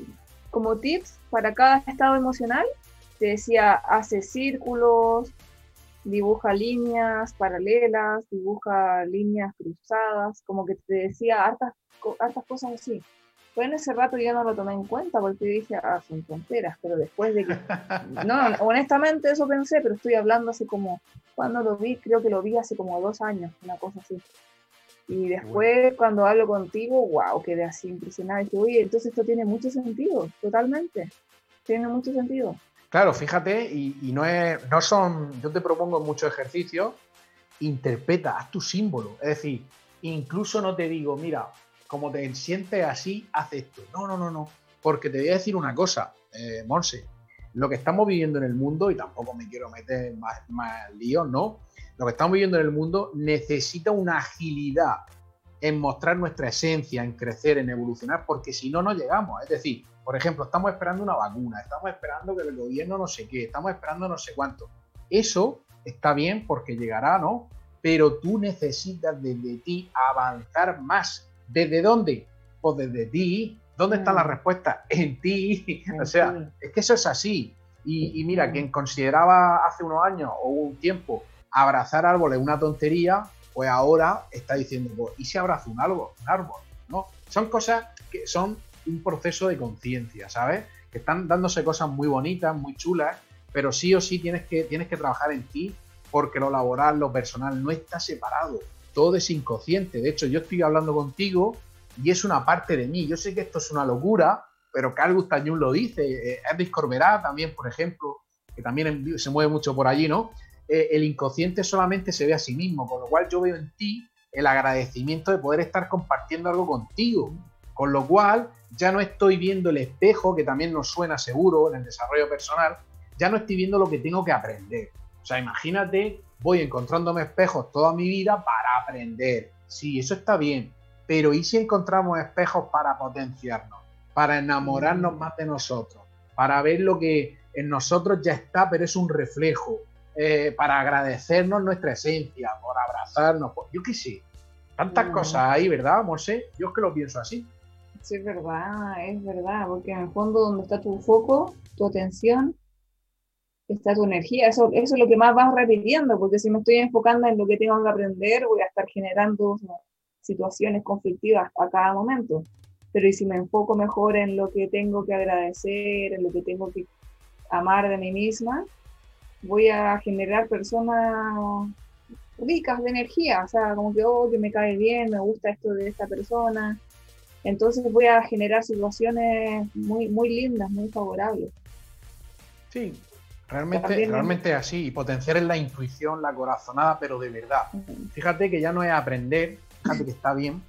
como tips para cada estado emocional, te decía, hace círculos, dibuja líneas paralelas, dibuja líneas cruzadas, como que te decía hartas, hartas cosas así. Fue en ese rato yo no lo tomé en cuenta porque dije, ah, son tonteras, pero después de que... No, honestamente eso pensé, pero estoy hablando así como, cuando lo vi, creo que lo vi hace como dos años, una cosa así. Y después cuando hablo contigo, wow, quedé así impresionada. Dije, oye, entonces esto tiene mucho sentido, totalmente. Tiene mucho sentido. Claro, fíjate, y, no, es, no son, yo te propongo muchos ejercicios, interpreta, haz tu símbolo. Es decir, incluso no te digo, mira, como te sientes así, haz esto. No, no, no, no. Porque te voy a decir una cosa, eh, Monse, lo que estamos viviendo en el mundo, y tampoco me quiero meter más, más lío, ¿no? Lo que estamos viviendo en el mundo necesita una agilidad en mostrar nuestra esencia, en crecer, en evolucionar, porque si no, no llegamos. Es decir, por ejemplo, estamos esperando una vacuna, estamos esperando que el gobierno no sé qué, estamos esperando no sé cuánto. Eso está bien porque llegará, ¿no? Pero tú necesitas desde ti avanzar más. ¿Desde dónde? Pues desde ti. ¿Dónde está la mm. respuesta? En ti. o sea, es que eso es así. Y, mira, quien consideraba hace unos años o un tiempo abrazar árboles una tontería, pues ahora está diciendo, pues, ¿y si abrazo un árbol? Un árbol, ¿no? Son cosas que son un proceso de conciencia, ¿sabes? Que están dándose cosas muy bonitas, muy chulas, pero sí o sí tienes que, tienes que trabajar en ti porque lo laboral, lo personal no está separado. Todo es inconsciente. De hecho, yo estoy hablando contigo y es una parte de mí. Yo sé que esto es una locura, pero Carl Gustav Jung lo dice. Eh, Elvis Corberá también, por ejemplo, que también se mueve mucho por allí, ¿no? Eh, el inconsciente solamente se ve a sí mismo, con lo cual yo veo en ti el agradecimiento de poder estar compartiendo algo contigo. Con lo cual, ya no estoy viendo el espejo, que también nos suena seguro en el desarrollo personal, ya no estoy viendo lo que tengo que aprender. O sea, imagínate, voy encontrándome espejos toda mi vida para aprender. Sí, eso está bien, pero ¿y si encontramos espejos para potenciarnos, para enamorarnos más de nosotros, para ver lo que en nosotros ya está, pero es un reflejo, eh, para agradecernos nuestra esencia, por abrazarnos, por, yo qué sé, tantas mm. cosas ahí, ¿verdad, Morse? Yo es que lo pienso así. Sí, es verdad, es verdad, porque en el fondo donde está tu foco, tu atención, está tu energía. Eso, eso es lo que más vas repitiendo, porque si me estoy enfocando en lo que tengo que aprender, voy a estar generando situaciones conflictivas a cada momento. Pero y si me enfoco mejor en lo que tengo que agradecer, en lo que tengo que amar de mí misma, voy a generar personas ricas de energía, o sea, como que, oh, que me cae bien, me gusta esto de esta persona. Entonces voy a generar situaciones muy, muy lindas, muy favorables. Sí, realmente, realmente así, y potenciar en la intuición, la corazonada, pero de verdad. Fíjate que ya no es aprender, fíjate que está bien,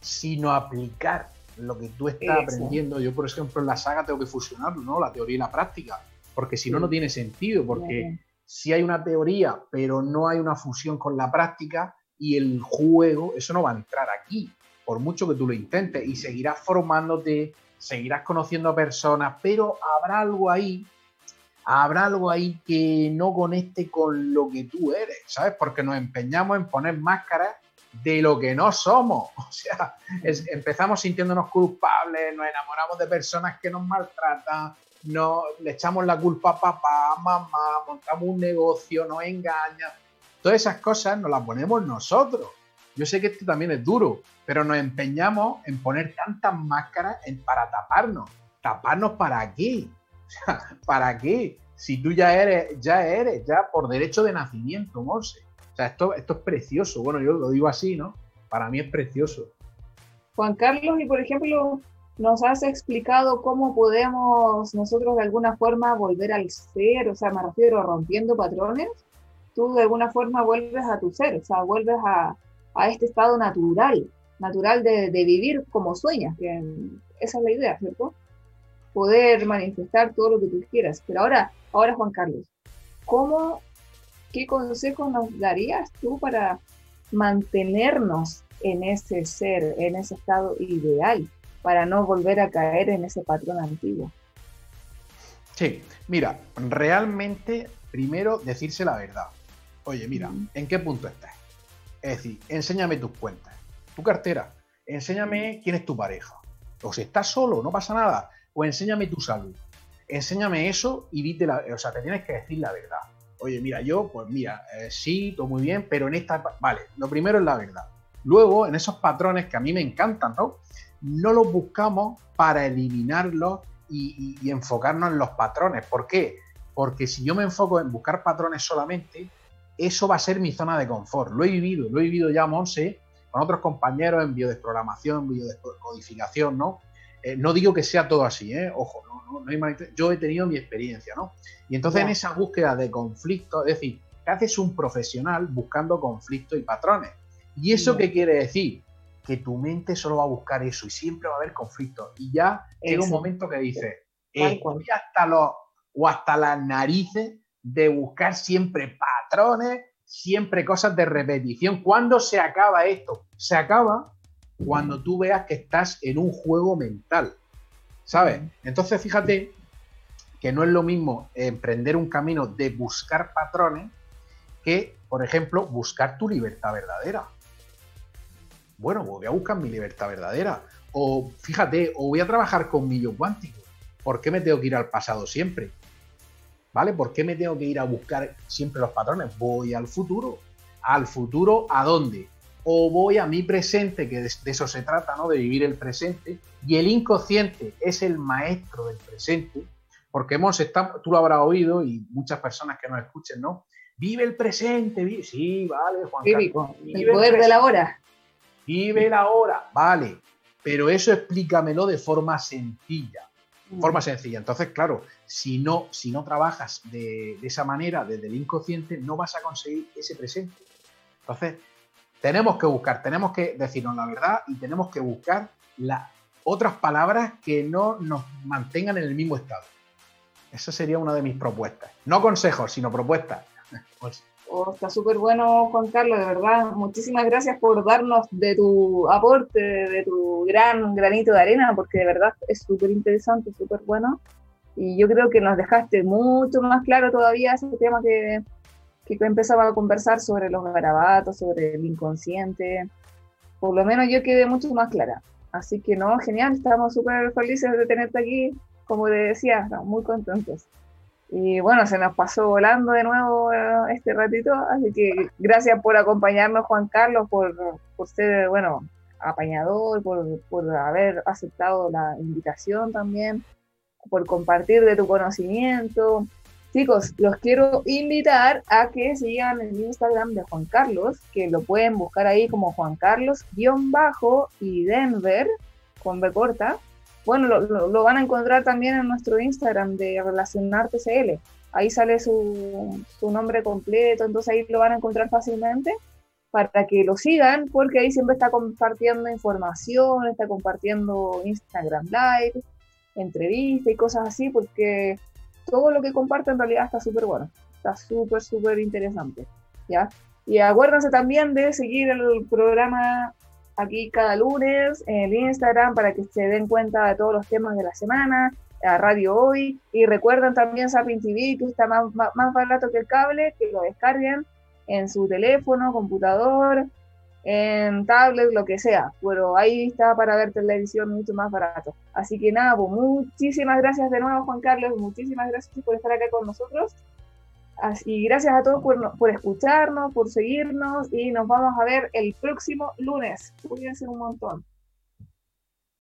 sino aplicar lo que tú estás aprendiendo. Yo, por ejemplo, en la saga tengo que fusionarlo, ¿no? La teoría y la práctica, porque si no, no tiene sentido, porque si hay una teoría, pero no hay una fusión con la práctica y el juego, eso no va a entrar aquí, por mucho que tú lo intentes, y seguirás formándote, seguirás conociendo a personas, pero habrá algo ahí, habrá algo ahí que no conecte con lo que tú eres, ¿sabes? Porque nos empeñamos en poner máscaras de lo que no somos. O sea, empezamos sintiéndonos culpables, nos enamoramos de personas que nos maltratan, no, le echamos la culpa a papá, a mamá, montamos un negocio, nos engañan. Todas esas cosas nos las ponemos nosotros. Yo sé que esto también es duro, pero nos empeñamos en poner tantas máscaras para taparnos. ¿Taparnos para sea, ¿para qué? Si tú ya eres, ya eres, ya por derecho de nacimiento, Morse. Sea, esto, esto es precioso. Bueno, yo lo digo así, ¿no? Para mí es precioso. Juan Carlos, y por ejemplo, nos has explicado cómo podemos nosotros de alguna forma volver al ser, o sea, me refiero a rompiendo patrones, tú de alguna forma vuelves a tu ser, o sea, vuelves a, este estado natural, natural de, vivir como sueñas, que esa es la idea, ¿cierto? Poder manifestar todo lo que tú quieras. Pero ahora, ahora Juan Carlos, ¿cómo, qué consejo nos darías tú para mantenernos en ese ser, en ese estado ideal? para no volver a caer en ese patrón antiguo. Sí, mira, realmente primero decirse la verdad. Oye, mira, ¿en qué punto estás? Es decir, enséñame tus cuentas, tu cartera, enséñame quién es tu pareja. O si estás solo, no pasa nada. O enséñame tu salud. Enséñame eso y dite la, o sea, te tienes que decir la verdad. Oye, mira, yo, pues mira, eh, sí, todo muy bien, pero en esta, vale, lo primero es la verdad. Luego, en esos patrones que a mí me encantan, ¿no? no los buscamos para eliminarlos y, enfocarnos en los patrones. ¿Por qué? Porque si yo me enfoco en buscar patrones solamente, eso va a ser mi zona de confort. Lo he vivido, lo he vivido ya, Monse, con otros compañeros en biodesprogramación, biodescodificación, ¿no? Eh, no digo que sea todo así, ¿eh? Ojo, no, no, hay yo he tenido mi experiencia, ¿no? Y entonces en esa búsqueda de conflicto, es decir, ¿qué haces un profesional buscando conflictos y patrones? ¿Y eso qué quiere decir? que tu mente solo va a buscar eso y siempre va a haber conflicto. Y ya llega un momento que dices, estoy hasta los o hasta las narices de buscar siempre patrones, siempre cosas de repetición. ¿Cuándo se acaba esto? Se acaba cuando tú veas que estás en un juego mental. ¿Sabes? Entonces fíjate que no es lo mismo emprender un camino de buscar patrones que, por ejemplo, buscar tu libertad verdadera bueno, pues voy a buscar mi libertad verdadera. O fíjate, o voy a trabajar con mi yo cuántico. ¿Por qué me tengo que ir al pasado siempre? ¿Vale? ¿Por qué me tengo que ir a buscar siempre los patrones? Voy al futuro. ¿Al futuro a dónde? O voy a mi presente, que de, eso se trata, ¿no? De vivir el presente. Y el inconsciente es el maestro del presente. Porque hemos estado, tú lo habrás oído y muchas personas que nos escuchen, ¿no? Vive el presente, vive, sí, vale, Juan Carlos. el poder de la hora. Vive la hora, vale, pero eso explícamelo de forma sencilla. Mm. Forma sencilla. Entonces, claro, si no, si no trabajas de, esa manera, desde el inconsciente, no vas a conseguir ese presente. Entonces, tenemos que buscar, tenemos que decirnos la verdad y tenemos que buscar las otras palabras que no nos mantengan en el mismo estado. Esa sería una de mis propuestas. No consejos, sino propuestas. Pues, Oh, está súper bueno, Juan Carlos, de verdad. Muchísimas gracias por darnos de tu aporte, de tu gran granito de arena, porque de verdad es súper interesante, súper bueno. Y yo creo que nos dejaste mucho más claro todavía ese tema que, que empezaba a conversar sobre los garabatos, sobre el inconsciente. Por lo menos yo quedé mucho más clara. Así que no, genial, estamos súper felices de tenerte aquí. Como te decía, estamos muy contentos. Y bueno, se nos pasó volando de nuevo eh, este ratito, así que gracias por acompañarnos, Juan Carlos, por, por ser, bueno, apañador, por, por, haber aceptado la invitación también, por compartir de tu conocimiento. Chicos, los quiero invitar a que sigan el Instagram de Juan Carlos, que lo pueden buscar ahí como Juan Carlos-bajo y Denver, con B corta. Bueno, lo, van a encontrar también en nuestro Instagram de Relacionar TCL. Ahí sale su, su nombre completo, entonces ahí lo van a encontrar fácilmente para que lo sigan, porque ahí siempre está compartiendo información, está compartiendo Instagram Live, entrevistas y cosas así, porque todo lo que comparte en realidad está súper bueno, está súper, súper interesante, ¿ya? Y acuérdense también de seguir el programa aquí cada lunes en el Instagram para que se den cuenta de todos los temas de la semana, a Radio Hoy, y recuerden también Sapin TV, que está más, más, más barato que el cable, que lo descarguen en su teléfono, computador, en tablet, lo que sea, pero ahí está para ver televisión mucho más barato. Así que nada, pues muchísimas gracias de nuevo Juan Carlos, muchísimas gracias por estar acá con nosotros. Y gracias a todos por, por escucharnos, por seguirnos y nos vamos a ver el próximo lunes. Cuídense un montón.